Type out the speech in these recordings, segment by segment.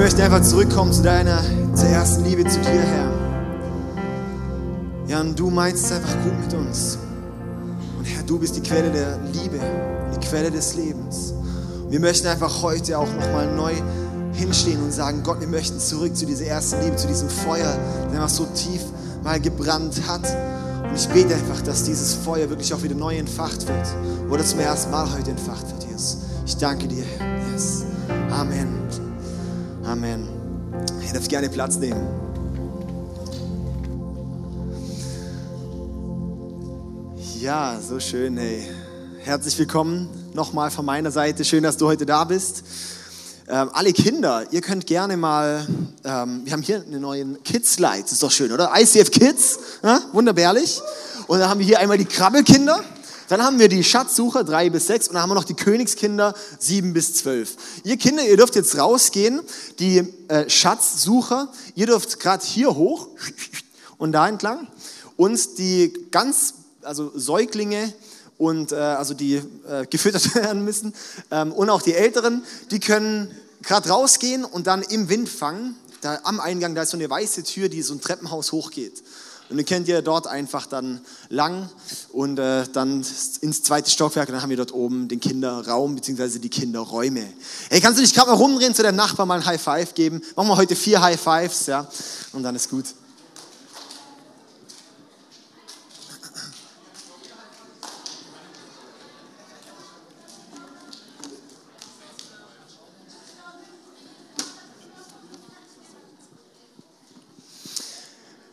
Jetzt möchte ich einfach zurückkommen zu deiner, zur ersten Liebe zu dir, Herr. Ja, und du meinst es einfach gut mit uns. Und Herr, du bist die Quelle der Liebe, die Quelle des Lebens. Und wir möchten einfach heute auch nochmal neu hinstehen und sagen, Gott, wir möchten zurück zu dieser ersten Liebe, zu diesem Feuer, der einfach so tief mal gebrannt hat. Und ich bete einfach, dass dieses Feuer wirklich auch wieder neu entfacht wird. Oder zum ersten Mal heute entfacht wird, Jesus. Ich danke dir, Herr. Yes. Amen. Amen. Ihr dürft gerne Platz nehmen. Ja, so schön, hey. Herzlich willkommen nochmal von meiner Seite. Schön, dass du heute da bist. Ähm, alle Kinder, ihr könnt gerne mal, ähm, wir haben hier einen neuen Kids-Light, ist doch schön, oder? ICF Kids, ja? wunderbärlich. Und dann haben wir hier einmal die Krabbelkinder. Dann haben wir die Schatzsucher, drei bis sechs, und dann haben wir noch die Königskinder, sieben bis zwölf. Ihr Kinder, ihr dürft jetzt rausgehen, die äh, Schatzsucher, ihr dürft gerade hier hoch und da entlang. Und die ganz also Säuglinge und äh, also die äh, gefüttert werden müssen ähm, und auch die Älteren, die können gerade rausgehen und dann im Wind fangen. Da am Eingang, da ist so eine weiße Tür, die so ein Treppenhaus hochgeht. Und dann könnt ihr dort einfach dann lang und äh, dann ins zweite Stockwerk und dann haben wir dort oben den Kinderraum bzw. die Kinderräume. Hey, kannst du dich gerade mal rumdrehen zu deinem Nachbarn mal ein High Five geben? Machen wir heute vier High Fives, ja, und dann ist gut.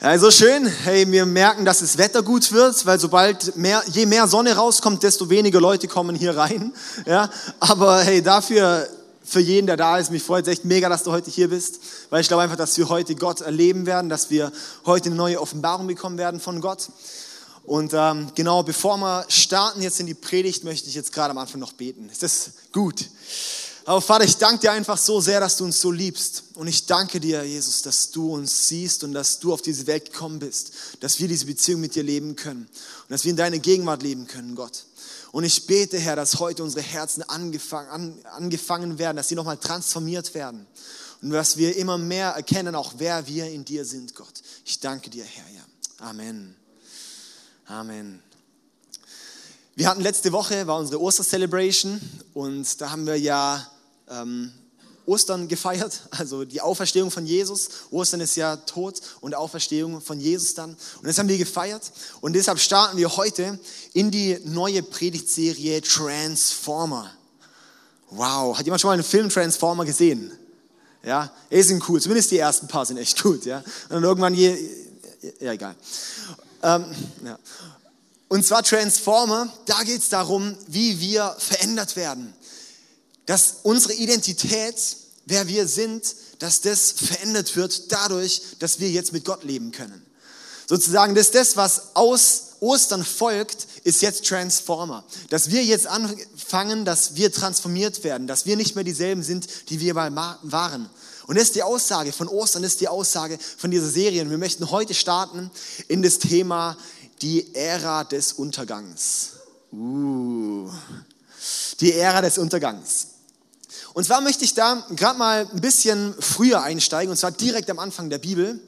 Also schön, hey, wir merken, dass das Wetter gut wird, weil sobald mehr, je mehr Sonne rauskommt, desto weniger Leute kommen hier rein. Ja, aber hey, dafür für jeden, der da ist, mich freut es echt mega, dass du heute hier bist, weil ich glaube einfach, dass wir heute Gott erleben werden, dass wir heute eine neue Offenbarung bekommen werden von Gott. Und ähm, genau, bevor wir starten jetzt in die Predigt, möchte ich jetzt gerade am Anfang noch beten. Ist das gut? Aber Vater, ich danke dir einfach so sehr, dass du uns so liebst. Und ich danke dir, Jesus, dass du uns siehst und dass du auf diese Welt gekommen bist, dass wir diese Beziehung mit dir leben können und dass wir in deiner Gegenwart leben können, Gott. Und ich bete, Herr, dass heute unsere Herzen angefangen, an, angefangen werden, dass sie nochmal transformiert werden und dass wir immer mehr erkennen, auch wer wir in dir sind, Gott. Ich danke dir, Herr. Ja. Amen. Amen. Wir hatten letzte Woche, war unsere Oster-Celebration und da haben wir ja ähm, Ostern gefeiert, also die Auferstehung von Jesus. Ostern ist ja Tod und Auferstehung von Jesus dann. Und das haben wir gefeiert. Und deshalb starten wir heute in die neue Predigtserie Transformer. Wow, hat jemand schon mal einen Film Transformer gesehen? Ja, die sind cool. Zumindest die ersten paar sind echt gut. Ja, und dann irgendwann je, ja egal. Ähm, ja. Und zwar Transformer, da geht es darum, wie wir verändert werden dass unsere Identität, wer wir sind, dass das verändert wird dadurch, dass wir jetzt mit Gott leben können. Sozusagen, dass das, was aus Ostern folgt, ist jetzt Transformer. Dass wir jetzt anfangen, dass wir transformiert werden, dass wir nicht mehr dieselben sind, die wir mal waren. Und das ist die Aussage von Ostern, das ist die Aussage von dieser Serie. Und wir möchten heute starten in das Thema die Ära des Untergangs. Uh, die Ära des Untergangs. Und zwar möchte ich da gerade mal ein bisschen früher einsteigen, und zwar direkt am Anfang der Bibel.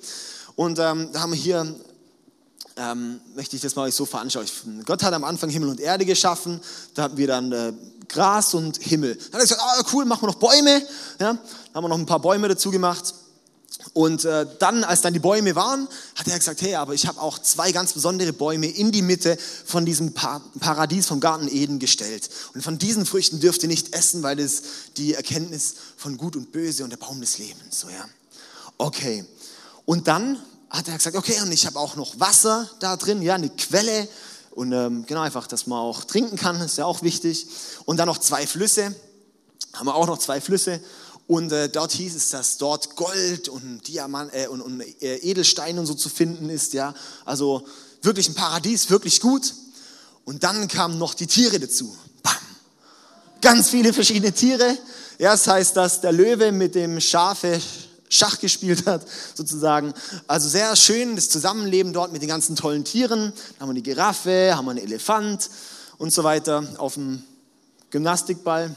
Und ähm, da haben wir hier, ähm, möchte ich das mal euch so veranschaulichen. Gott hat am Anfang Himmel und Erde geschaffen, da hatten wir dann äh, Gras und Himmel. Dann hat er gesagt, ah, cool, machen wir noch Bäume. Ja, dann haben wir noch ein paar Bäume dazu gemacht. Und äh, dann, als dann die Bäume waren, hat er gesagt, hey, aber ich habe auch zwei ganz besondere Bäume in die Mitte von diesem pa Paradies vom Garten Eden gestellt. Und von diesen Früchten dürft ihr nicht essen, weil das die Erkenntnis von Gut und Böse und der Baum des Lebens. So, ja. Okay. Und dann hat er gesagt, okay, und ich habe auch noch Wasser da drin, ja, eine Quelle. Und ähm, genau einfach, dass man auch trinken kann, ist ja auch wichtig. Und dann noch zwei Flüsse. Haben wir auch noch zwei Flüsse. Und äh, dort hieß es, dass dort Gold und Diamant äh, und, und äh, Edelstein und so zu finden ist, ja. Also wirklich ein Paradies, wirklich gut. Und dann kamen noch die Tiere dazu. Bam. Ganz viele verschiedene Tiere. Ja, das heißt, dass der Löwe mit dem Schafe Schach gespielt hat, sozusagen. Also sehr schön das Zusammenleben dort mit den ganzen tollen Tieren. Da haben wir die Giraffe, haben wir einen Elefant und so weiter auf dem Gymnastikball.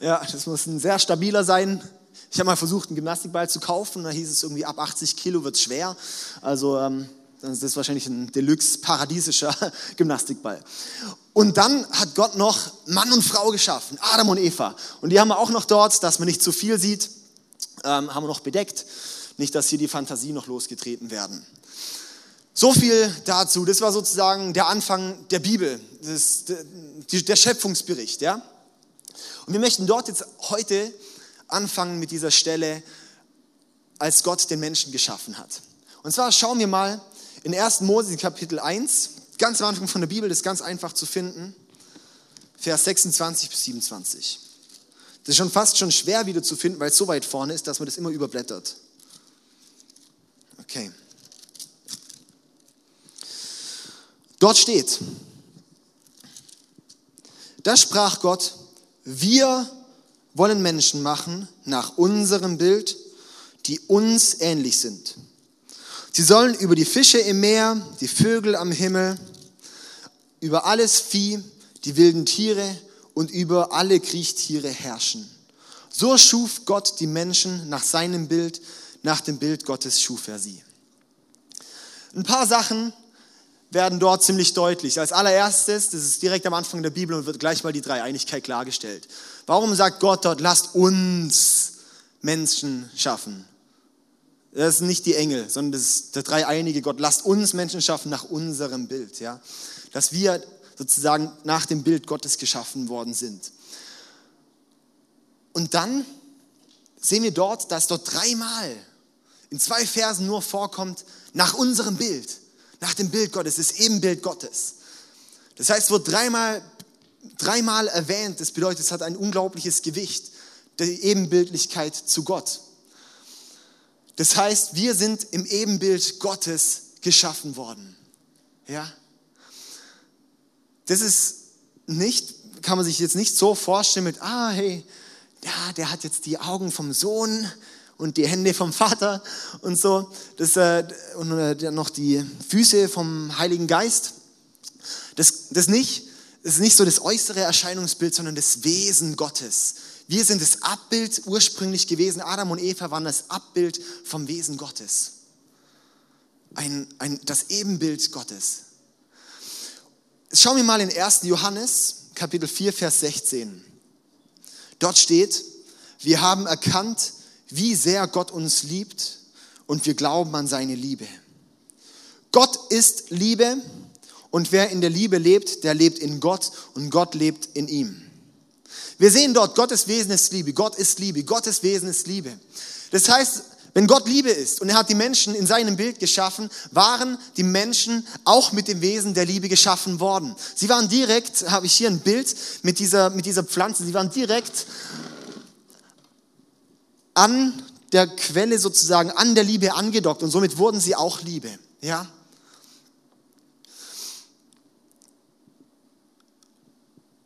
Ja, das muss ein sehr stabiler sein. Ich habe mal versucht, einen Gymnastikball zu kaufen, da hieß es irgendwie ab 80 Kilo wird es schwer. Also ähm, das ist wahrscheinlich ein Deluxe paradiesischer Gymnastikball. Und dann hat Gott noch Mann und Frau geschaffen, Adam und Eva. Und die haben wir auch noch dort, dass man nicht zu viel sieht, ähm, haben wir noch bedeckt. Nicht, dass hier die Fantasie noch losgetreten werden. So viel dazu. Das war sozusagen der Anfang der Bibel, das, der Schöpfungsbericht. Ja? Und wir möchten dort jetzt heute anfangen mit dieser Stelle, als Gott den Menschen geschaffen hat. Und zwar schauen wir mal in 1. Mose Kapitel 1, ganz am Anfang von der Bibel, das ist ganz einfach zu finden, Vers 26 bis 27. Das ist schon fast schon schwer wieder zu finden, weil es so weit vorne ist, dass man das immer überblättert. Okay. Dort steht, da sprach Gott, wir wollen Menschen machen nach unserem Bild, die uns ähnlich sind. Sie sollen über die Fische im Meer, die Vögel am Himmel, über alles Vieh, die wilden Tiere und über alle Kriechtiere herrschen. So schuf Gott die Menschen nach seinem Bild, nach dem Bild Gottes schuf er sie. Ein paar Sachen werden dort ziemlich deutlich. Als allererstes, das ist direkt am Anfang der Bibel und wird gleich mal die Dreieinigkeit klargestellt. Warum sagt Gott dort, lasst uns Menschen schaffen? Das sind nicht die Engel, sondern das ist der dreieinige Gott. Lasst uns Menschen schaffen nach unserem Bild, ja. Dass wir sozusagen nach dem Bild Gottes geschaffen worden sind. Und dann sehen wir dort, dass dort dreimal in zwei Versen nur vorkommt, nach unserem Bild nach dem Bild Gottes, das Ebenbild Gottes. Das heißt, es wird dreimal, dreimal erwähnt, das bedeutet, es hat ein unglaubliches Gewicht, die Ebenbildlichkeit zu Gott. Das heißt, wir sind im Ebenbild Gottes geschaffen worden. Ja? Das ist nicht, kann man sich jetzt nicht so vorstellen mit, ah, hey, ja, der hat jetzt die Augen vom Sohn, und die Hände vom Vater und so. Das, äh, und äh, noch die Füße vom Heiligen Geist. Das, das nicht. Das ist nicht so das äußere Erscheinungsbild, sondern das Wesen Gottes. Wir sind das Abbild ursprünglich gewesen. Adam und Eva waren das Abbild vom Wesen Gottes. Ein, ein, das Ebenbild Gottes. Schauen wir mal in 1. Johannes, Kapitel 4, Vers 16. Dort steht, wir haben erkannt, wie sehr Gott uns liebt und wir glauben an seine Liebe. Gott ist Liebe und wer in der Liebe lebt, der lebt in Gott und Gott lebt in ihm. Wir sehen dort, Gottes Wesen ist Liebe, Gott ist Liebe, Gottes Wesen ist Liebe. Das heißt, wenn Gott Liebe ist und er hat die Menschen in seinem Bild geschaffen, waren die Menschen auch mit dem Wesen der Liebe geschaffen worden. Sie waren direkt, habe ich hier ein Bild mit dieser, mit dieser Pflanze, sie waren direkt an der Quelle sozusagen, an der Liebe angedockt und somit wurden sie auch Liebe. Ja?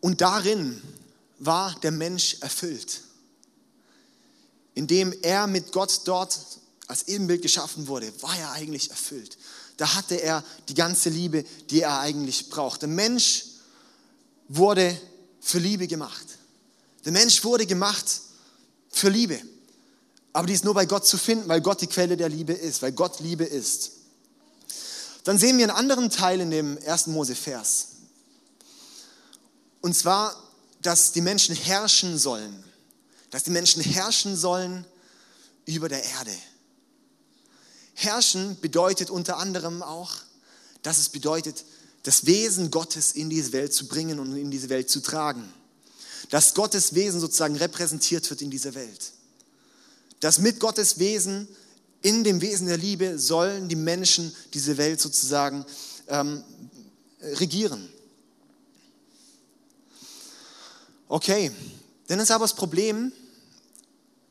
Und darin war der Mensch erfüllt, indem er mit Gott dort als Ebenbild geschaffen wurde, war er eigentlich erfüllt. Da hatte er die ganze Liebe, die er eigentlich braucht. Der Mensch wurde für Liebe gemacht. Der Mensch wurde gemacht für Liebe. Aber die ist nur bei Gott zu finden, weil Gott die Quelle der Liebe ist, weil Gott Liebe ist. Dann sehen wir einen anderen Teil in dem ersten Mose-Vers. Und zwar, dass die Menschen herrschen sollen. Dass die Menschen herrschen sollen über der Erde. Herrschen bedeutet unter anderem auch, dass es bedeutet, das Wesen Gottes in diese Welt zu bringen und in diese Welt zu tragen. Dass Gottes Wesen sozusagen repräsentiert wird in dieser Welt dass mit Gottes Wesen, in dem Wesen der Liebe, sollen die Menschen diese Welt sozusagen ähm, regieren. Okay, dann ist aber das Problem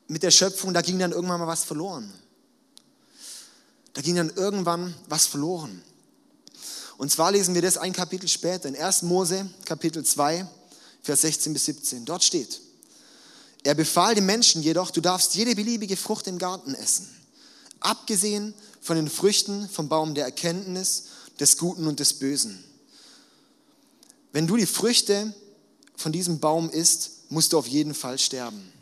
mit der Schöpfung, da ging dann irgendwann mal was verloren. Da ging dann irgendwann was verloren. Und zwar lesen wir das ein Kapitel später, in 1. Mose, Kapitel 2, Vers 16 bis 17. Dort steht, er befahl dem Menschen jedoch, du darfst jede beliebige Frucht im Garten essen, abgesehen von den Früchten vom Baum der Erkenntnis des Guten und des Bösen. Wenn du die Früchte von diesem Baum isst, musst du auf jeden Fall sterben.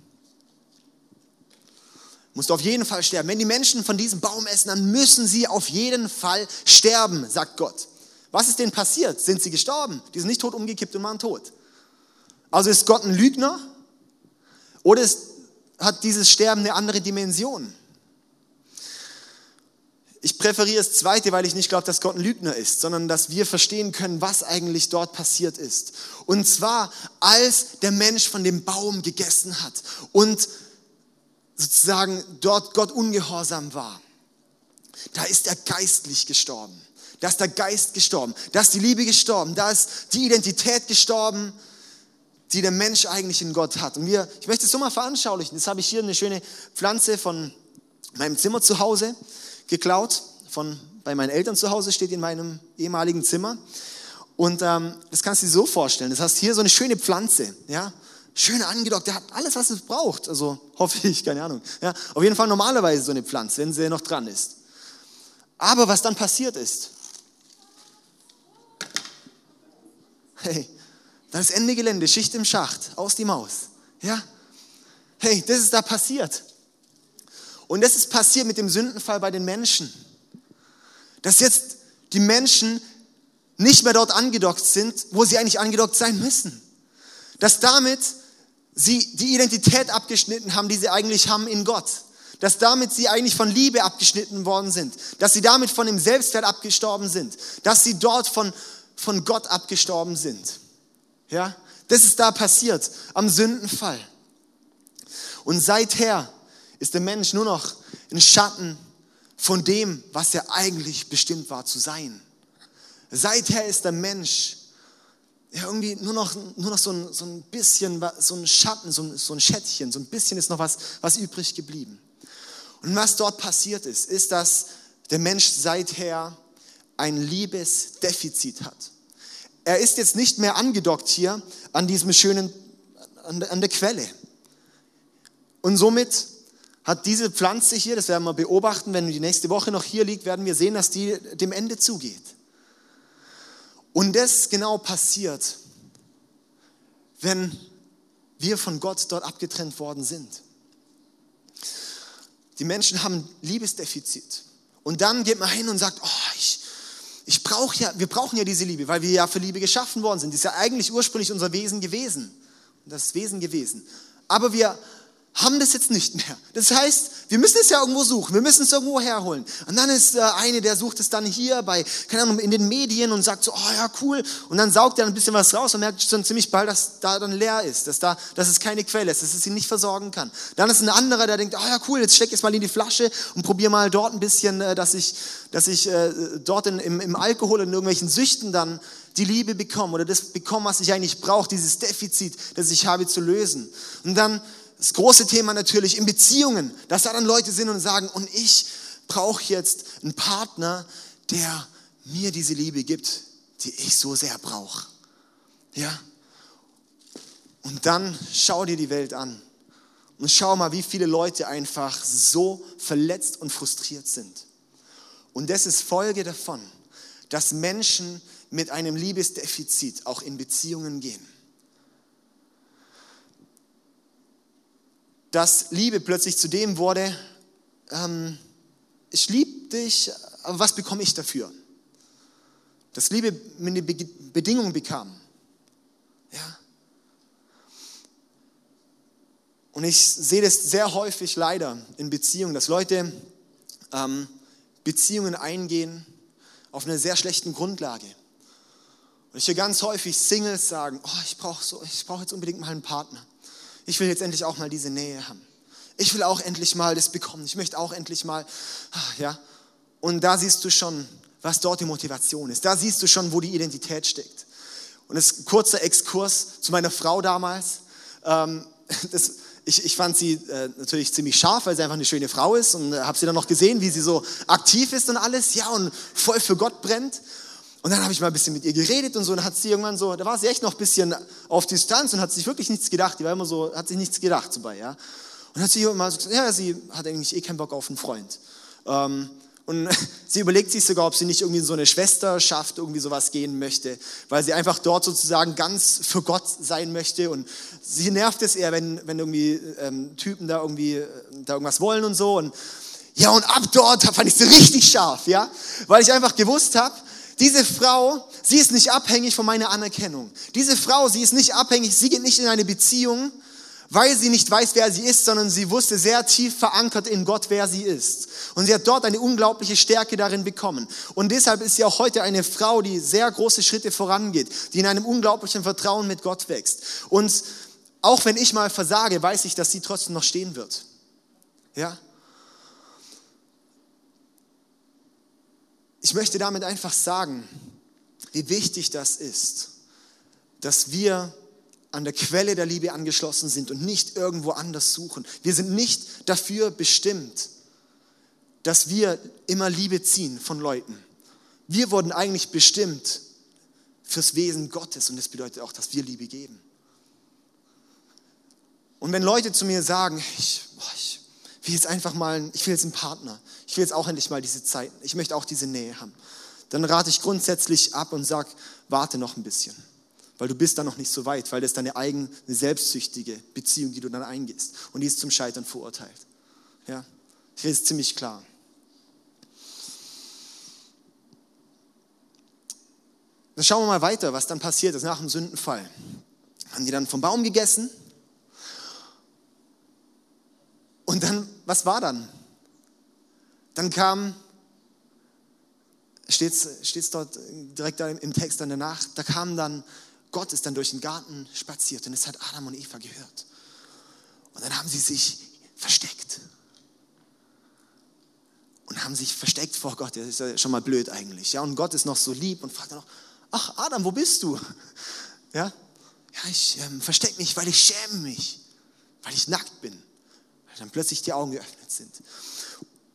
musst du auf jeden Fall sterben. Wenn die Menschen von diesem Baum essen, dann müssen sie auf jeden Fall sterben, sagt Gott. Was ist denen passiert? Sind sie gestorben? Die sind nicht tot umgekippt und waren tot. Also ist Gott ein Lügner? Oder hat dieses Sterben eine andere Dimension? Ich präferiere das Zweite, weil ich nicht glaube, dass Gott ein Lügner ist, sondern dass wir verstehen können, was eigentlich dort passiert ist. Und zwar, als der Mensch von dem Baum gegessen hat und sozusagen dort Gott ungehorsam war, da ist er geistlich gestorben. Da ist der Geist gestorben. Da ist die Liebe gestorben. Da ist die Identität gestorben, die der Mensch eigentlich in Gott hat. Und wir, ich möchte es so mal veranschaulichen. Jetzt habe ich hier eine schöne Pflanze von meinem Zimmer zu Hause geklaut. Von, bei meinen Eltern zu Hause steht in meinem ehemaligen Zimmer. Und ähm, das kannst du dir so vorstellen. Das heißt hier so eine schöne Pflanze, ja, schön angedockt. Der hat alles, was es braucht. Also hoffe ich, keine Ahnung. Ja, auf jeden Fall normalerweise so eine Pflanze, wenn sie noch dran ist. Aber was dann passiert ist, hey, dann ist Ende Gelände, Schicht im Schacht, aus die Maus. Ja, hey, das ist da passiert. Und das ist passiert mit dem Sündenfall bei den Menschen. Dass jetzt die Menschen nicht mehr dort angedockt sind, wo sie eigentlich angedockt sein müssen. Dass damit sie die Identität abgeschnitten haben, die sie eigentlich haben in Gott. Dass damit sie eigentlich von Liebe abgeschnitten worden sind. Dass sie damit von dem Selbstwert abgestorben sind. Dass sie dort von, von Gott abgestorben sind. Ja, das ist da passiert am Sündenfall. Und seither ist der Mensch nur noch ein Schatten von dem, was er eigentlich bestimmt war zu sein. Seither ist der Mensch ja, irgendwie nur noch, nur noch so, ein, so ein bisschen, so ein Schatten, so ein, so ein Schättchen, so ein bisschen ist noch was, was übrig geblieben. Und was dort passiert ist, ist, dass der Mensch seither ein Liebesdefizit hat. Er ist jetzt nicht mehr angedockt hier an diesem schönen, an der Quelle. Und somit hat diese Pflanze hier, das werden wir beobachten, wenn die nächste Woche noch hier liegt, werden wir sehen, dass die dem Ende zugeht. Und das genau passiert, wenn wir von Gott dort abgetrennt worden sind. Die Menschen haben Liebesdefizit. Und dann geht man hin und sagt, oh, ich, ich brauche ja, wir brauchen ja diese Liebe, weil wir ja für Liebe geschaffen worden sind. Das ist ja eigentlich ursprünglich unser Wesen gewesen. Das Wesen gewesen. Aber wir haben das jetzt nicht mehr. Das heißt, wir müssen es ja irgendwo suchen, wir müssen es irgendwo herholen. Und dann ist äh, eine, der sucht es dann hier bei, keine Ahnung, in den Medien und sagt so, oh ja, cool. Und dann saugt er ein bisschen was raus und merkt schon ziemlich bald, dass da dann leer ist, dass da, dass es keine Quelle ist, dass es ihn nicht versorgen kann. Dann ist ein anderer, der denkt, oh ja, cool, jetzt steck es mal in die Flasche und probier mal dort ein bisschen, äh, dass ich, dass ich äh, dort in, im, im Alkohol und in irgendwelchen Süchten dann die Liebe bekomme oder das bekomme, was ich eigentlich brauche, dieses Defizit, das ich habe, zu lösen. Und dann das große Thema natürlich in Beziehungen, dass da dann Leute sind und sagen, und ich brauche jetzt einen Partner, der mir diese Liebe gibt, die ich so sehr brauche. Ja? Und dann schau dir die Welt an und schau mal, wie viele Leute einfach so verletzt und frustriert sind. Und das ist Folge davon, dass Menschen mit einem Liebesdefizit auch in Beziehungen gehen. Dass Liebe plötzlich zu dem wurde, ähm, ich liebe dich, aber was bekomme ich dafür? Dass Liebe eine Bedingung bekam. Ja. Und ich sehe das sehr häufig leider in Beziehungen, dass Leute ähm, Beziehungen eingehen auf einer sehr schlechten Grundlage. Und ich höre ganz häufig Singles sagen, oh, ich brauche so, brauch jetzt unbedingt mal einen Partner ich will jetzt endlich auch mal diese Nähe haben. Ich will auch endlich mal das bekommen. Ich möchte auch endlich mal, ah, ja. Und da siehst du schon, was dort die Motivation ist. Da siehst du schon, wo die Identität steckt. Und das kurzer Exkurs zu meiner Frau damals. Ähm, das, ich, ich, fand sie äh, natürlich ziemlich scharf, weil sie einfach eine schöne Frau ist und äh, habe sie dann noch gesehen, wie sie so aktiv ist und alles, ja, und voll für Gott brennt. Und dann habe ich mal ein bisschen mit ihr geredet und so, und hat sie irgendwann so, da war sie echt noch ein bisschen auf Distanz und hat sich wirklich nichts gedacht. Die war immer so, hat sich nichts gedacht dabei, ja. Und hat sie immer so gesagt, ja, sie hat eigentlich eh keinen Bock auf einen Freund. Ähm, Und sie überlegt sich sogar, ob sie nicht irgendwie in so eine Schwesterschaft irgendwie sowas gehen möchte, weil sie einfach dort sozusagen ganz für Gott sein möchte. Und sie nervt es eher, wenn, wenn irgendwie ähm, Typen da irgendwie äh, da irgendwas wollen und so. Und ja, und ab dort fand ich sie richtig scharf, ja, weil ich einfach gewusst habe, diese Frau, sie ist nicht abhängig von meiner Anerkennung. Diese Frau, sie ist nicht abhängig, sie geht nicht in eine Beziehung, weil sie nicht weiß, wer sie ist, sondern sie wusste sehr tief verankert in Gott, wer sie ist. Und sie hat dort eine unglaubliche Stärke darin bekommen. Und deshalb ist sie auch heute eine Frau, die sehr große Schritte vorangeht, die in einem unglaublichen Vertrauen mit Gott wächst. Und auch wenn ich mal versage, weiß ich, dass sie trotzdem noch stehen wird. Ja? Ich möchte damit einfach sagen, wie wichtig das ist, dass wir an der Quelle der Liebe angeschlossen sind und nicht irgendwo anders suchen. Wir sind nicht dafür bestimmt, dass wir immer Liebe ziehen von Leuten. Wir wurden eigentlich bestimmt fürs Wesen Gottes und das bedeutet auch, dass wir Liebe geben. Und wenn Leute zu mir sagen, ich, ich will jetzt einfach mal, ich will jetzt einen Partner, ich will jetzt auch endlich mal diese Zeit, ich möchte auch diese Nähe haben, dann rate ich grundsätzlich ab und sage, warte noch ein bisschen weil du bist da noch nicht so weit, weil das ist deine eigene selbstsüchtige Beziehung, die du dann eingehst. Und die ist zum Scheitern verurteilt. Ja, ich rede es ziemlich klar. Dann schauen wir mal weiter, was dann passiert ist nach dem Sündenfall. Haben die dann vom Baum gegessen? Und dann, was war dann? Dann kam, steht es dort direkt im Text dann danach, da kamen dann Gott ist dann durch den Garten spaziert und es hat Adam und Eva gehört. Und dann haben sie sich versteckt. Und haben sich versteckt vor Gott. Das ist ja schon mal blöd eigentlich. Ja, und Gott ist noch so lieb und fragt dann noch, ach Adam, wo bist du? Ja, ja ich ähm, verstecke mich, weil ich schäme mich, weil ich nackt bin. Weil dann plötzlich die Augen geöffnet sind.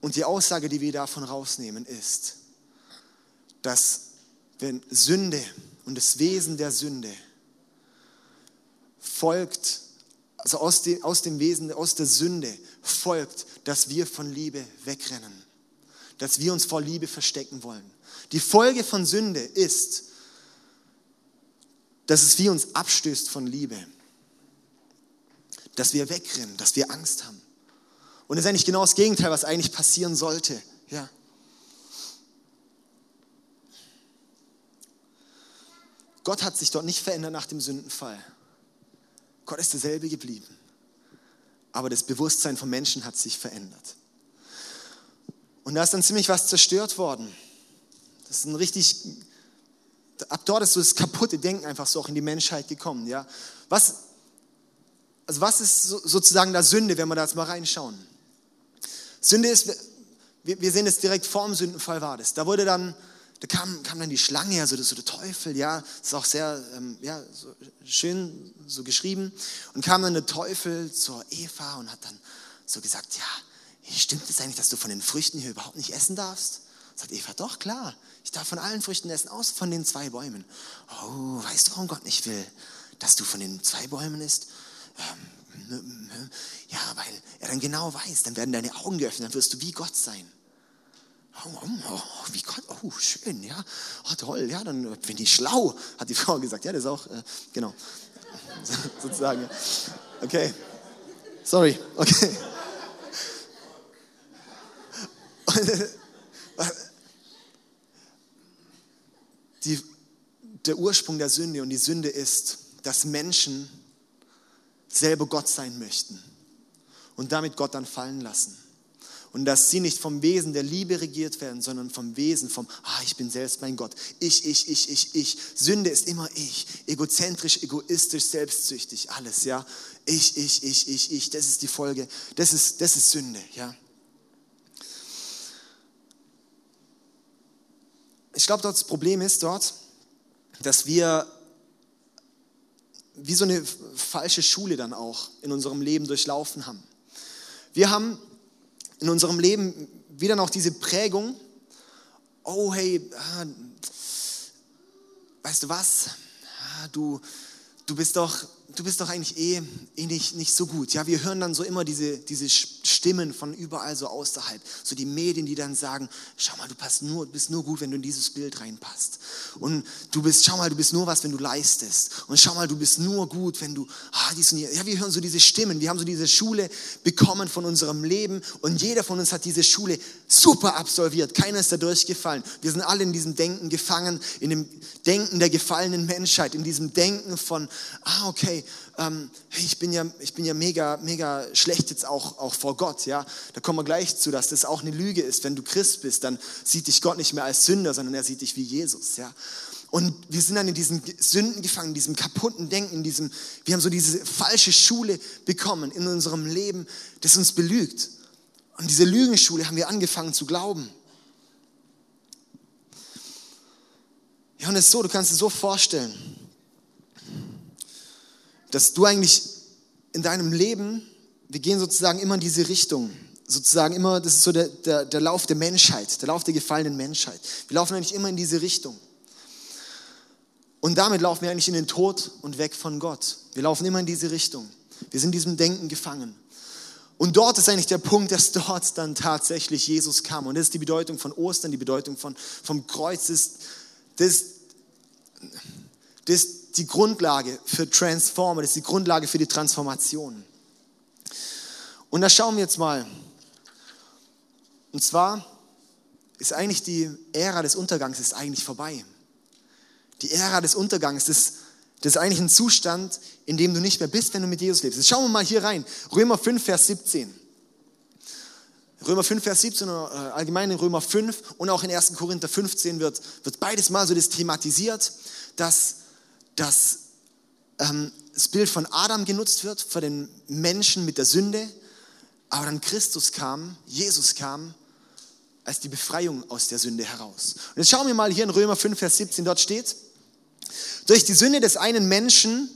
Und die Aussage, die wir davon rausnehmen, ist, dass wenn Sünde und das Wesen der Sünde folgt, also aus dem, aus dem Wesen, aus der Sünde folgt, dass wir von Liebe wegrennen, dass wir uns vor Liebe verstecken wollen. Die Folge von Sünde ist, dass es wie uns abstößt von Liebe, dass wir wegrennen, dass wir Angst haben. Und das ist eigentlich genau das Gegenteil, was eigentlich passieren sollte. Ja. Gott hat sich dort nicht verändert nach dem Sündenfall. Gott ist derselbe geblieben. Aber das Bewusstsein von Menschen hat sich verändert. Und da ist dann ziemlich was zerstört worden. Das ist ein richtig, ab dort ist so das kaputte Denken einfach so auch in die Menschheit gekommen. Ja? Was, also was ist sozusagen da Sünde, wenn wir da jetzt mal reinschauen? Sünde ist, wir, sehen es direkt vor dem Sündenfall war das. Da wurde dann da kam, kam dann die Schlange, also so der Teufel, ja, das ist auch sehr ähm, ja, so schön so geschrieben. Und kam dann der Teufel zur Eva und hat dann so gesagt, ja, stimmt es eigentlich, dass du von den Früchten hier überhaupt nicht essen darfst? Sagt Eva, doch, klar, ich darf von allen Früchten essen, außer von den zwei Bäumen. Oh, weißt du, warum Gott nicht will, dass du von den zwei Bäumen isst? Ähm, ja, weil er dann genau weiß, dann werden deine Augen geöffnet, dann wirst du wie Gott sein. Oh, oh, oh, wie Gott, oh, schön, ja, oh, toll, ja, dann bin ich schlau, hat die Frau gesagt. Ja, das ist auch, äh, genau, sozusagen. Okay, sorry, okay. Die, der Ursprung der Sünde und die Sünde ist, dass Menschen selber Gott sein möchten und damit Gott dann fallen lassen und dass sie nicht vom Wesen der Liebe regiert werden, sondern vom Wesen vom, ah, ich bin selbst mein Gott. Ich, ich, ich, ich, ich. Sünde ist immer ich. Egozentrisch, egoistisch, selbstsüchtig, alles, ja. Ich, ich, ich, ich, ich. Das ist die Folge. Das ist, das ist Sünde, ja. Ich glaube, das Problem ist dort, dass wir wie so eine falsche Schule dann auch in unserem Leben durchlaufen haben. Wir haben in unserem Leben wieder noch diese Prägung, oh hey, ah, weißt du was, ah, du, du bist doch, du bist doch eigentlich eh, eh nicht, nicht so gut. Ja, wir hören dann so immer diese, diese Stimmen von überall so außerhalb. So die Medien, die dann sagen, schau mal, du passt nur, bist nur gut, wenn du in dieses Bild reinpasst. Und du bist, schau mal, du bist nur was, wenn du leistest. Und schau mal, du bist nur gut, wenn du, ah, dies und. Ja, wir hören so diese Stimmen. Wir haben so diese Schule bekommen von unserem Leben. Und jeder von uns hat diese Schule super absolviert. Keiner ist da durchgefallen. Wir sind alle in diesem Denken gefangen, in dem Denken der gefallenen Menschheit, in diesem Denken von, ah, okay, ähm, hey, ich bin ja, ich bin ja mega, mega schlecht jetzt auch, auch vor Gott, ja. Da kommen wir gleich zu, dass das auch eine Lüge ist. Wenn du Christ bist, dann sieht dich Gott nicht mehr als Sünder, sondern er sieht dich wie Jesus, ja. Und wir sind dann in diesen Sünden gefangen, in diesem kaputten Denken, in diesem, wir haben so diese falsche Schule bekommen in unserem Leben, das uns belügt. Und diese Lügenschule haben wir angefangen zu glauben. Ja, und es ist so, du kannst dir so vorstellen, dass du eigentlich in deinem Leben, wir gehen sozusagen immer in diese Richtung, sozusagen immer, das ist so der, der, der Lauf der Menschheit, der Lauf der gefallenen Menschheit. Wir laufen eigentlich immer in diese Richtung. Und damit laufen wir eigentlich in den Tod und weg von Gott. Wir laufen immer in diese Richtung. Wir sind in diesem Denken gefangen. Und dort ist eigentlich der Punkt, dass dort dann tatsächlich Jesus kam. Und das ist die Bedeutung von Ostern, die Bedeutung von, vom Kreuz. Das, das, das die Grundlage für Transformer, das ist die Grundlage für die Transformation. Und da schauen wir jetzt mal. Und zwar ist eigentlich die Ära des Untergangs ist eigentlich vorbei. Die Ära des Untergangs, das, das ist eigentlich ein Zustand, in dem du nicht mehr bist, wenn du mit Jesus lebst. Jetzt schauen wir mal hier rein. Römer 5, Vers 17. Römer 5, Vers 17 oder äh, allgemein in Römer 5 und auch in 1. Korinther 15 wird, wird beides mal so das thematisiert, dass dass ähm, das Bild von Adam genutzt wird, für den Menschen mit der Sünde, aber dann Christus kam, Jesus kam, als die Befreiung aus der Sünde heraus. Und jetzt schauen wir mal hier in Römer 5, Vers 17, dort steht, durch die Sünde des einen Menschen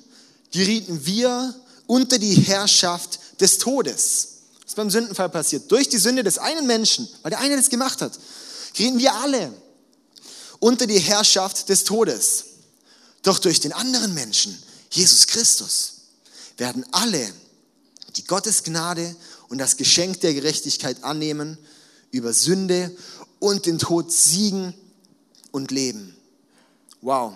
gerieten wir unter die Herrschaft des Todes. Das ist beim Sündenfall passiert. Durch die Sünde des einen Menschen, weil der eine das gemacht hat, gerieten wir alle unter die Herrschaft des Todes. Doch durch den anderen Menschen, Jesus Christus, werden alle, die Gottes Gnade und das Geschenk der Gerechtigkeit annehmen, über Sünde und den Tod siegen und leben. Wow.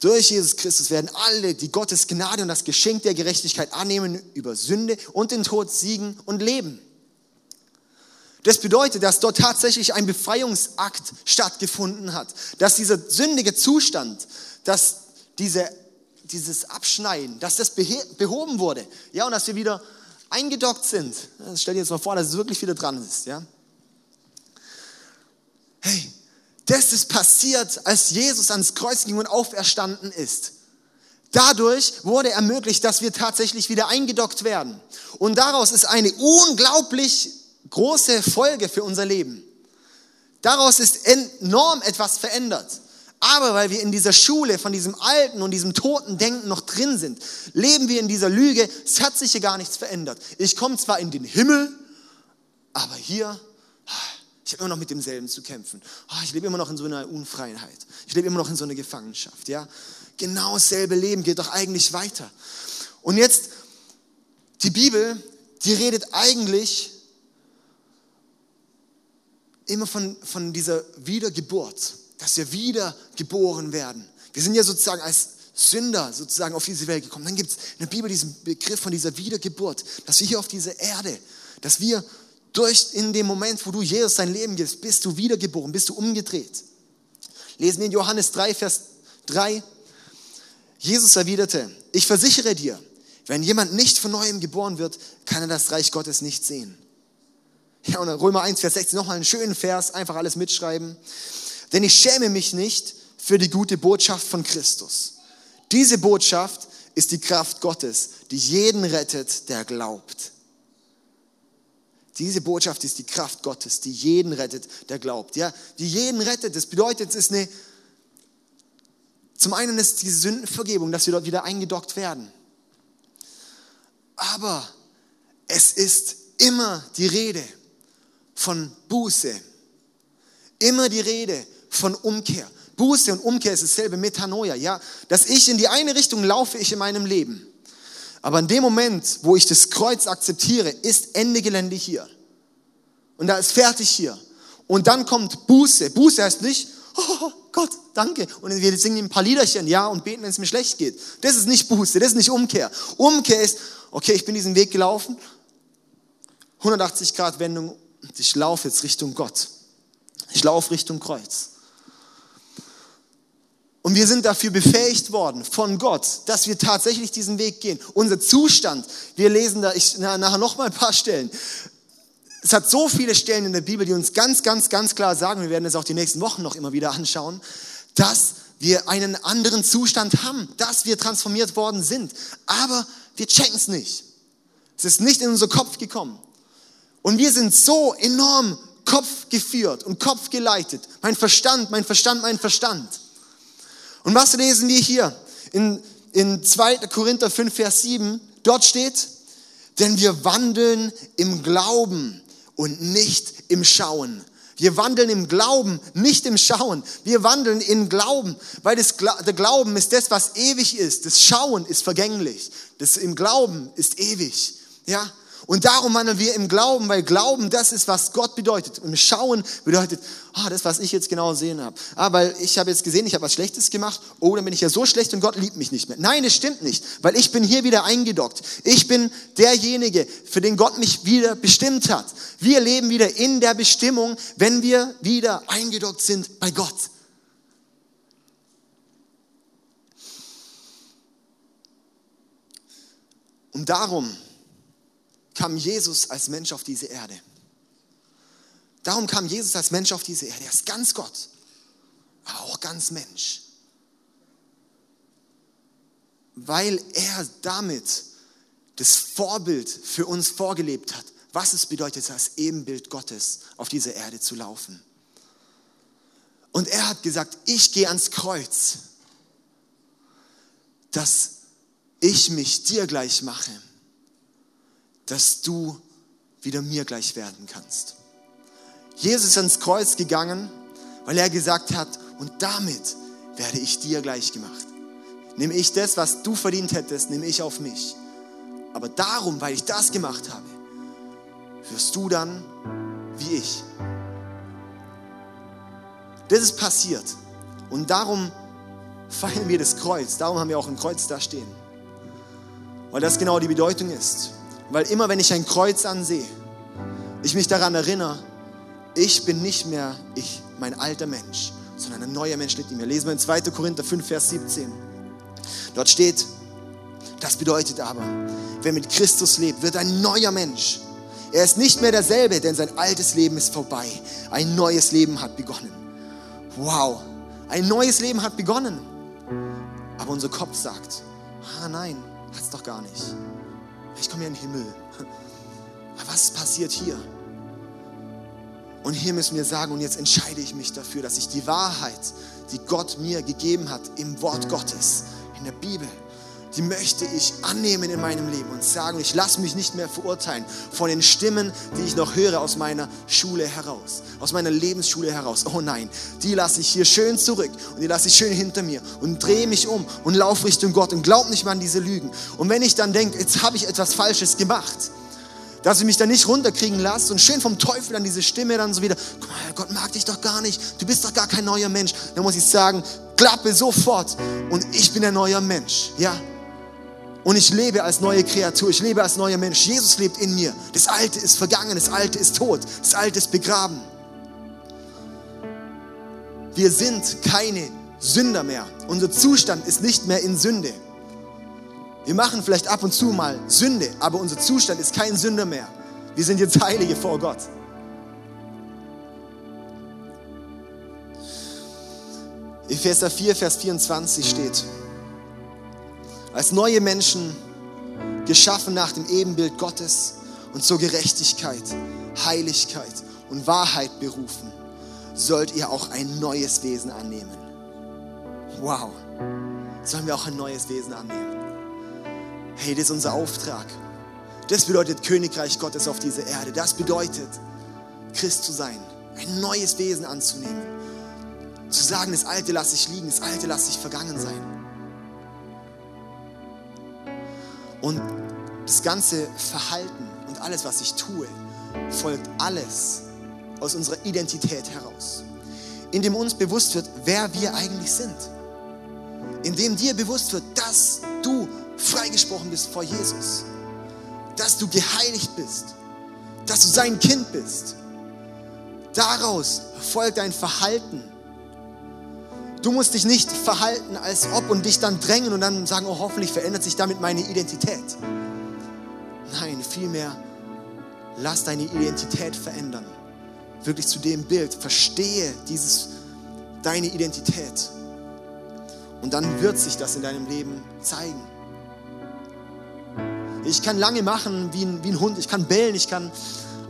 Durch Jesus Christus werden alle, die Gottes Gnade und das Geschenk der Gerechtigkeit annehmen, über Sünde und den Tod siegen und leben. Das bedeutet, dass dort tatsächlich ein Befreiungsakt stattgefunden hat, dass dieser sündige Zustand, dass diese, dieses Abschneiden, dass das behoben wurde, ja, und dass wir wieder eingedockt sind. Das stell dir jetzt mal vor, dass es wirklich wieder dran ist, ja. Hey, das ist passiert, als Jesus ans Kreuz ging und auferstanden ist. Dadurch wurde ermöglicht, dass wir tatsächlich wieder eingedockt werden. Und daraus ist eine unglaublich große Folge für unser Leben. Daraus ist enorm etwas verändert. Aber weil wir in dieser Schule von diesem alten und diesem toten Denken noch drin sind, leben wir in dieser Lüge, es hat sich hier gar nichts verändert. Ich komme zwar in den Himmel, aber hier, ich habe immer noch mit demselben zu kämpfen. Ah, ich lebe immer noch in so einer Unfreiheit. Ich lebe immer noch in so einer Gefangenschaft. Ja? Genau dasselbe Leben geht doch eigentlich weiter. Und jetzt, die Bibel, die redet eigentlich immer von, von dieser Wiedergeburt, dass wir wiedergeboren werden. Wir sind ja sozusagen als Sünder sozusagen auf diese Welt gekommen. Dann gibt es in der Bibel diesen Begriff von dieser Wiedergeburt, dass wir hier auf dieser Erde, dass wir durch in dem Moment, wo du Jesus dein Leben gibst, bist du wiedergeboren, bist du umgedreht. Lesen wir in Johannes 3, Vers 3. Jesus erwiderte, ich versichere dir, wenn jemand nicht von neuem geboren wird, kann er das Reich Gottes nicht sehen. Ja, und Römer 1, Vers 16, nochmal einen schönen Vers, einfach alles mitschreiben. Denn ich schäme mich nicht für die gute Botschaft von Christus. Diese Botschaft ist die Kraft Gottes, die jeden rettet, der glaubt. Diese Botschaft ist die Kraft Gottes, die jeden rettet, der glaubt. Ja, die jeden rettet. Das bedeutet, es ist eine, zum einen ist diese Sündenvergebung, dass wir dort wieder eingedockt werden. Aber es ist immer die Rede von Buße. Immer die Rede von Umkehr. Buße und Umkehr ist dasselbe, Metanoia, ja. Dass ich in die eine Richtung laufe, ich in meinem Leben. Aber in dem Moment, wo ich das Kreuz akzeptiere, ist Ende Gelände hier. Und da ist fertig hier. Und dann kommt Buße. Buße heißt nicht, oh Gott, danke. Und wir singen ein paar Liederchen, ja, und beten, wenn es mir schlecht geht. Das ist nicht Buße, das ist nicht Umkehr. Umkehr ist, okay, ich bin diesen Weg gelaufen, 180 Grad Wendung, und ich laufe jetzt Richtung Gott. Ich laufe Richtung Kreuz. Und wir sind dafür befähigt worden von Gott, dass wir tatsächlich diesen Weg gehen. Unser Zustand, wir lesen da, ich nachher noch mal ein paar Stellen. Es hat so viele Stellen in der Bibel, die uns ganz, ganz, ganz klar sagen, wir werden es auch die nächsten Wochen noch immer wieder anschauen, dass wir einen anderen Zustand haben, dass wir transformiert worden sind. Aber wir checken es nicht. Es ist nicht in unser Kopf gekommen. Und wir sind so enorm Kopf geführt und Kopf geleitet. Mein Verstand, mein Verstand, mein Verstand. Und was lesen wir hier? In, in 2. Korinther 5, Vers 7, dort steht, denn wir wandeln im Glauben und nicht im Schauen. Wir wandeln im Glauben, nicht im Schauen. Wir wandeln in Glauben, weil das, der Glauben ist das, was ewig ist. Das Schauen ist vergänglich. Das im Glauben ist ewig. Ja? Und darum wandeln wir im Glauben, weil Glauben das ist, was Gott bedeutet. Und Schauen bedeutet, ah, das, was ich jetzt genau sehen habe. Ah, weil ich habe jetzt gesehen, ich habe was Schlechtes gemacht. Oh, dann bin ich ja so schlecht und Gott liebt mich nicht mehr. Nein, es stimmt nicht, weil ich bin hier wieder eingedockt. Ich bin derjenige, für den Gott mich wieder bestimmt hat. Wir leben wieder in der Bestimmung, wenn wir wieder eingedockt sind bei Gott. Und darum kam Jesus als Mensch auf diese Erde. Darum kam Jesus als Mensch auf diese Erde. Er ist ganz Gott, aber auch ganz Mensch. Weil er damit das Vorbild für uns vorgelebt hat, was es bedeutet, als Ebenbild Gottes auf dieser Erde zu laufen. Und er hat gesagt, ich gehe ans Kreuz, dass ich mich dir gleich mache dass du wieder mir gleich werden kannst. Jesus ist ans Kreuz gegangen, weil er gesagt hat, und damit werde ich dir gleich gemacht. Nehme ich das, was du verdient hättest, nehme ich auf mich. Aber darum, weil ich das gemacht habe, wirst du dann wie ich. Das ist passiert. Und darum feiern wir das Kreuz. Darum haben wir auch ein Kreuz da stehen. Weil das genau die Bedeutung ist. Weil immer wenn ich ein Kreuz ansehe, ich mich daran erinnere, ich bin nicht mehr ich, mein alter Mensch, sondern ein neuer Mensch lebt in mir. Lesen wir in 2. Korinther 5, Vers 17. Dort steht, das bedeutet aber, wer mit Christus lebt, wird ein neuer Mensch. Er ist nicht mehr derselbe, denn sein altes Leben ist vorbei. Ein neues Leben hat begonnen. Wow, ein neues Leben hat begonnen. Aber unser Kopf sagt, ah nein, hat es doch gar nicht ich komme ja in den Himmel. Aber was passiert hier? Und hier müssen wir sagen, und jetzt entscheide ich mich dafür, dass ich die Wahrheit, die Gott mir gegeben hat im Wort Gottes, in der Bibel, die möchte ich annehmen in meinem Leben und sagen, ich lasse mich nicht mehr verurteilen von den Stimmen, die ich noch höre aus meiner Schule heraus, aus meiner Lebensschule heraus. Oh nein, die lasse ich hier schön zurück und die lasse ich schön hinter mir und drehe mich um und laufe Richtung Gott und glaub nicht mehr an diese Lügen. Und wenn ich dann denke, jetzt habe ich etwas Falsches gemacht, dass ich mich dann nicht runterkriegen lasse und schön vom Teufel an diese Stimme dann so wieder, guck mal, Gott mag dich doch gar nicht, du bist doch gar kein neuer Mensch. Dann muss ich sagen, klappe sofort und ich bin ein neuer Mensch. Ja, und ich lebe als neue Kreatur, ich lebe als neuer Mensch. Jesus lebt in mir. Das Alte ist vergangen, das Alte ist tot, das Alte ist begraben. Wir sind keine Sünder mehr. Unser Zustand ist nicht mehr in Sünde. Wir machen vielleicht ab und zu mal Sünde, aber unser Zustand ist kein Sünder mehr. Wir sind jetzt Heilige vor Gott. Epheser 4, Vers 24 steht, als neue Menschen geschaffen nach dem Ebenbild Gottes und zur Gerechtigkeit, Heiligkeit und Wahrheit berufen, sollt ihr auch ein neues Wesen annehmen. Wow, sollen wir auch ein neues Wesen annehmen? Hey, das ist unser Auftrag. Das bedeutet Königreich Gottes auf dieser Erde. Das bedeutet, Christ zu sein, ein neues Wesen anzunehmen Zu sagen, das Alte lasse ich liegen, das Alte lasse ich vergangen sein. Und das ganze Verhalten und alles, was ich tue, folgt alles aus unserer Identität heraus. Indem uns bewusst wird, wer wir eigentlich sind. Indem dir bewusst wird, dass du freigesprochen bist vor Jesus. Dass du geheiligt bist. Dass du sein Kind bist. Daraus folgt dein Verhalten. Du musst dich nicht verhalten, als ob und dich dann drängen und dann sagen, oh, hoffentlich verändert sich damit meine Identität. Nein, vielmehr lass deine Identität verändern. Wirklich zu dem Bild. Verstehe dieses, deine Identität. Und dann wird sich das in deinem Leben zeigen. Ich kann lange machen wie ein, wie ein Hund. Ich kann bellen, ich kann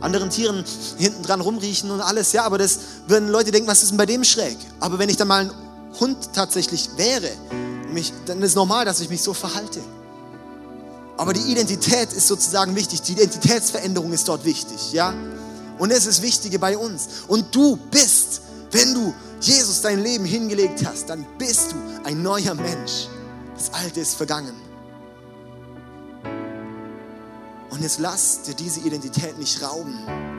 anderen Tieren hinten dran rumriechen und alles. Ja, aber das würden Leute denken, was ist denn bei dem schräg? Aber wenn ich dann mal ein Hund tatsächlich wäre, mich, dann ist es normal, dass ich mich so verhalte. Aber die Identität ist sozusagen wichtig. Die Identitätsveränderung ist dort wichtig, ja? Und das ist Wichtige bei uns. Und du bist, wenn du Jesus dein Leben hingelegt hast, dann bist du ein neuer Mensch. Das Alte ist vergangen. Und jetzt lass dir diese Identität nicht rauben.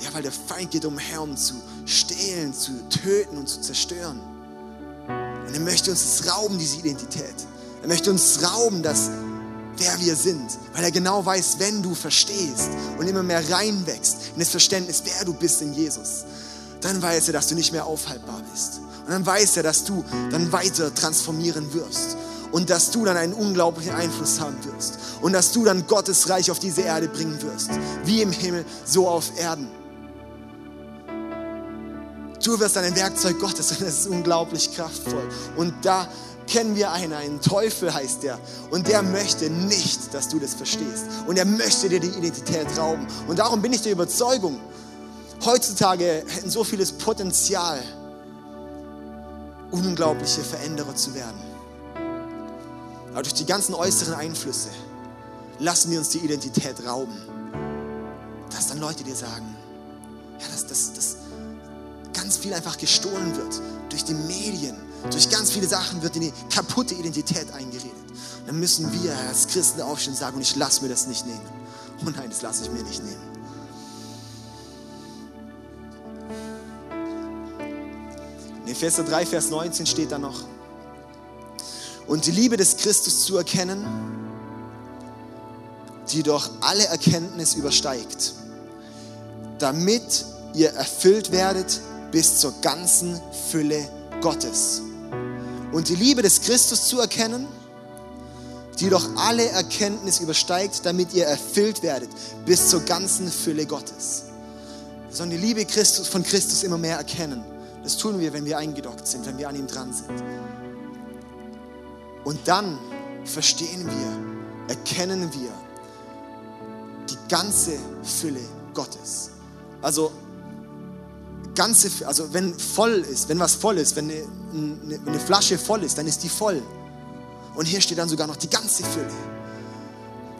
Ja, weil der Feind geht umher, um zu stehlen, zu töten und zu zerstören. Und er möchte uns das rauben, diese Identität. Er möchte uns rauben, dass wer wir sind, weil er genau weiß, wenn du verstehst und immer mehr reinwächst in das Verständnis, wer du bist in Jesus, dann weiß er, dass du nicht mehr aufhaltbar bist. Und dann weiß er, dass du dann weiter transformieren wirst und dass du dann einen unglaublichen Einfluss haben wirst und dass du dann Gottes Reich auf diese Erde bringen wirst, wie im Himmel, so auf Erden. Du wirst ein Werkzeug Gottes und es ist unglaublich kraftvoll. Und da kennen wir einen, einen Teufel heißt der. Und der möchte nicht, dass du das verstehst. Und er möchte dir die Identität rauben. Und darum bin ich der Überzeugung, heutzutage hätten so vieles Potenzial, unglaubliche Veränderer zu werden. Aber durch die ganzen äußeren Einflüsse lassen wir uns die Identität rauben. Dass dann Leute dir sagen, ja, dass, dass, dass ganz viel einfach gestohlen wird durch die Medien, durch ganz viele Sachen wird in die kaputte Identität eingeredet. Dann müssen wir als Christen aufstehen und sagen, und ich lasse mir das nicht nehmen. Oh nein, das lasse ich mir nicht nehmen. In Epheser 3, Vers 19 steht da noch, und die Liebe des Christus zu erkennen, die doch alle Erkenntnis übersteigt, damit ihr erfüllt werdet bis zur ganzen Fülle Gottes und die Liebe des Christus zu erkennen, die doch alle Erkenntnis übersteigt, damit ihr erfüllt werdet bis zur ganzen Fülle Gottes. Wir sollen die Liebe Christus, von Christus immer mehr erkennen. Das tun wir, wenn wir eingedockt sind, wenn wir an ihm dran sind. Und dann verstehen wir, erkennen wir die ganze Fülle Gottes. Also ganze, also wenn voll ist, wenn was voll ist, wenn eine, eine, eine Flasche voll ist, dann ist die voll. Und hier steht dann sogar noch die ganze Fülle.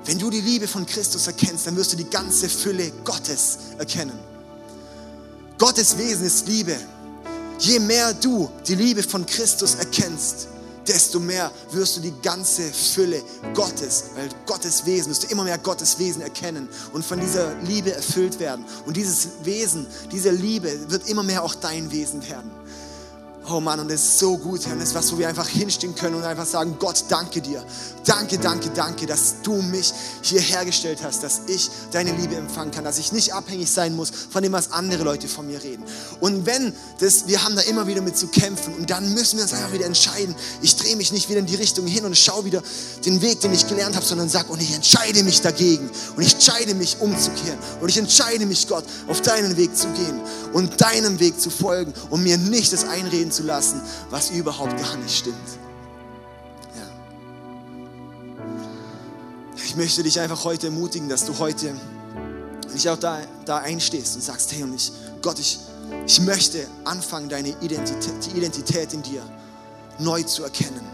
Wenn du die Liebe von Christus erkennst, dann wirst du die ganze Fülle Gottes erkennen. Gottes Wesen ist Liebe. Je mehr du die Liebe von Christus erkennst, desto mehr wirst du die ganze Fülle Gottes, weil Gottes Wesen, wirst du immer mehr Gottes Wesen erkennen und von dieser Liebe erfüllt werden. Und dieses Wesen, diese Liebe wird immer mehr auch dein Wesen werden. Oh Mann, und es ist so gut, Herr. Und das ist was, wo wir einfach hinstehen können und einfach sagen, Gott, danke dir. Danke, danke, danke, dass du mich hier hergestellt hast, dass ich deine Liebe empfangen kann, dass ich nicht abhängig sein muss von dem, was andere Leute von mir reden. Und wenn das, wir haben da immer wieder mit zu kämpfen und dann müssen wir uns einfach wieder entscheiden. Ich drehe mich nicht wieder in die Richtung hin und schaue wieder den Weg, den ich gelernt habe, sondern sage, und ich entscheide mich dagegen und ich entscheide mich umzukehren und ich entscheide mich, Gott, auf deinen Weg zu gehen und deinem Weg zu folgen und mir nicht das einreden zu lassen, was überhaupt gar nicht stimmt. Ja. Ich möchte dich einfach heute ermutigen, dass du heute dich auch da, da einstehst und sagst, hey, und ich, Gott, ich, ich möchte anfangen, deine Identität, die Identität in dir neu zu erkennen.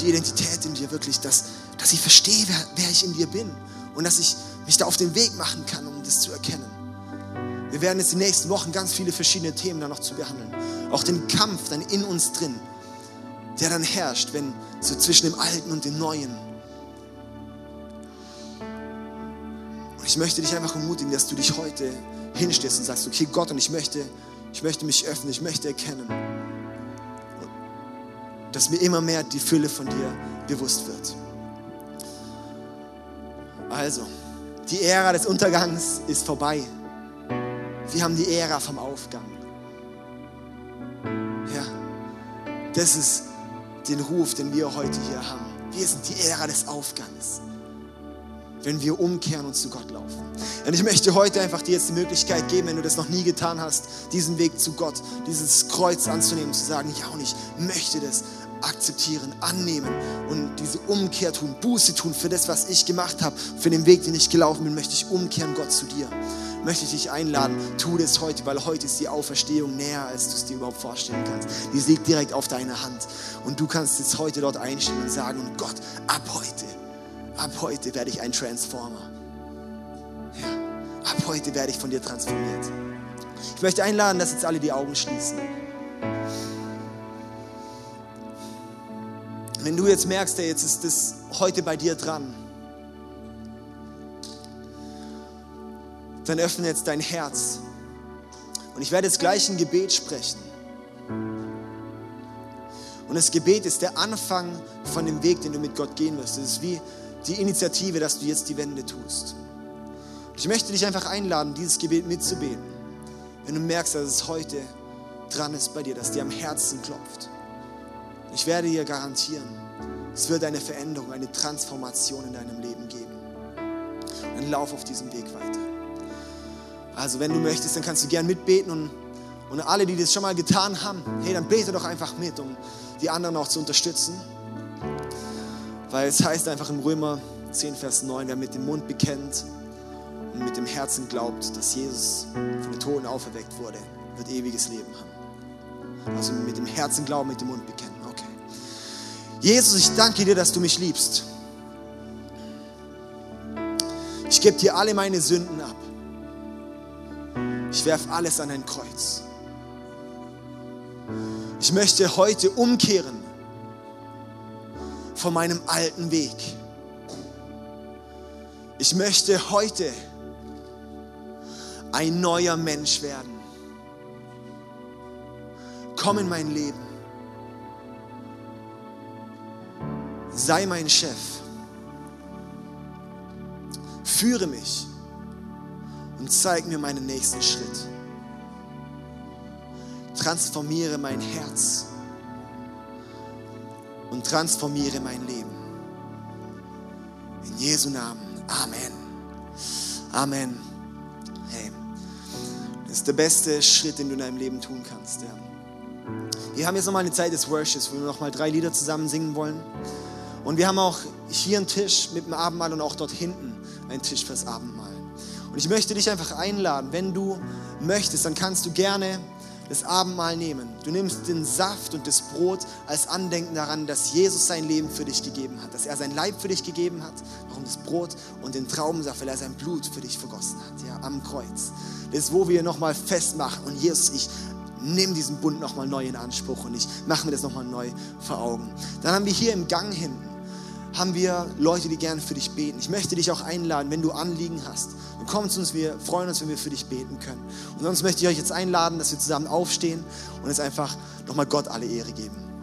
Die Identität in dir wirklich, dass, dass ich verstehe, wer, wer ich in dir bin und dass ich mich da auf den Weg machen kann, um das zu erkennen. Wir werden jetzt die nächsten Wochen ganz viele verschiedene Themen dann noch zu behandeln. Auch den Kampf dann in uns drin, der dann herrscht, wenn so zwischen dem Alten und dem Neuen. Und ich möchte dich einfach ermutigen, dass du dich heute hinstehst und sagst, okay Gott, und ich möchte, ich möchte mich öffnen, ich möchte erkennen, dass mir immer mehr die Fülle von dir bewusst wird. Also, die Ära des Untergangs ist vorbei. Wir haben die Ära vom Aufgang. Das ist den Ruf, den wir heute hier haben. Wir sind die Ära des Aufgangs, wenn wir umkehren und zu Gott laufen. Und ich möchte heute einfach dir jetzt die Möglichkeit geben, wenn du das noch nie getan hast, diesen Weg zu Gott, dieses Kreuz anzunehmen, zu sagen, ja und ich möchte das akzeptieren, annehmen und diese Umkehr tun, Buße tun für das, was ich gemacht habe, für den Weg, den ich gelaufen bin, möchte ich umkehren, Gott, zu dir. Möchte ich dich einladen, tu das heute, weil heute ist die Auferstehung näher, als du es dir überhaupt vorstellen kannst. Die liegt direkt auf deiner Hand. Und du kannst jetzt heute dort einstehen und sagen, und Gott, ab heute, ab heute werde ich ein Transformer. Ja, ab heute werde ich von dir transformiert. Ich möchte einladen, dass jetzt alle die Augen schließen. Wenn du jetzt merkst, ey, jetzt ist das heute bei dir dran, dann öffne jetzt dein Herz. Und ich werde jetzt gleich ein Gebet sprechen. Und das Gebet ist der Anfang von dem Weg, den du mit Gott gehen wirst. Es ist wie die Initiative, dass du jetzt die Wende tust. Und ich möchte dich einfach einladen, dieses Gebet mitzubeten. Wenn du merkst, dass es heute dran ist bei dir, dass dir am Herzen klopft. Ich werde dir garantieren, es wird eine Veränderung, eine Transformation in deinem Leben geben. Dann lauf auf diesem Weg weiter. Also wenn du möchtest, dann kannst du gern mitbeten und, und alle, die das schon mal getan haben, hey, dann bete doch einfach mit, um die anderen auch zu unterstützen. Weil es heißt einfach im Römer 10, Vers 9, wer mit dem Mund bekennt und mit dem Herzen glaubt, dass Jesus von den Toten auferweckt wurde, wird ewiges Leben haben. Also mit dem Herzen glauben, mit dem Mund bekennen. Okay. Jesus, ich danke dir, dass du mich liebst. Ich gebe dir alle meine Sünden ab. Ich werfe alles an ein Kreuz. Ich möchte heute umkehren von meinem alten Weg. Ich möchte heute ein neuer Mensch werden. Komm in mein Leben. Sei mein Chef. Führe mich und zeig mir meinen nächsten Schritt. Transformiere mein Herz und transformiere mein Leben. In Jesu Namen. Amen. Amen. Hey, das ist der beste Schritt, den du in deinem Leben tun kannst. Ja. Wir haben jetzt nochmal eine Zeit des Worships, wo wir nochmal drei Lieder zusammen singen wollen. Und wir haben auch hier einen Tisch mit dem Abendmahl und auch dort hinten einen Tisch fürs Abendmahl. Und ich möchte dich einfach einladen, wenn du möchtest, dann kannst du gerne das Abendmahl nehmen. Du nimmst den Saft und das Brot als Andenken daran, dass Jesus sein Leben für dich gegeben hat, dass er sein Leib für dich gegeben hat, warum das Brot und den Traubensaft, weil er sein Blut für dich vergossen hat, ja, am Kreuz. Das ist, wo wir nochmal festmachen und Jesus, ich nehme diesen Bund nochmal neu in Anspruch und ich mache mir das nochmal neu vor Augen. Dann haben wir hier im Gang hinten haben wir Leute, die gerne für dich beten. Ich möchte dich auch einladen, wenn du Anliegen hast, dann komm zu uns, wir freuen uns, wenn wir für dich beten können. Und sonst möchte ich euch jetzt einladen, dass wir zusammen aufstehen und jetzt einfach nochmal Gott alle Ehre geben.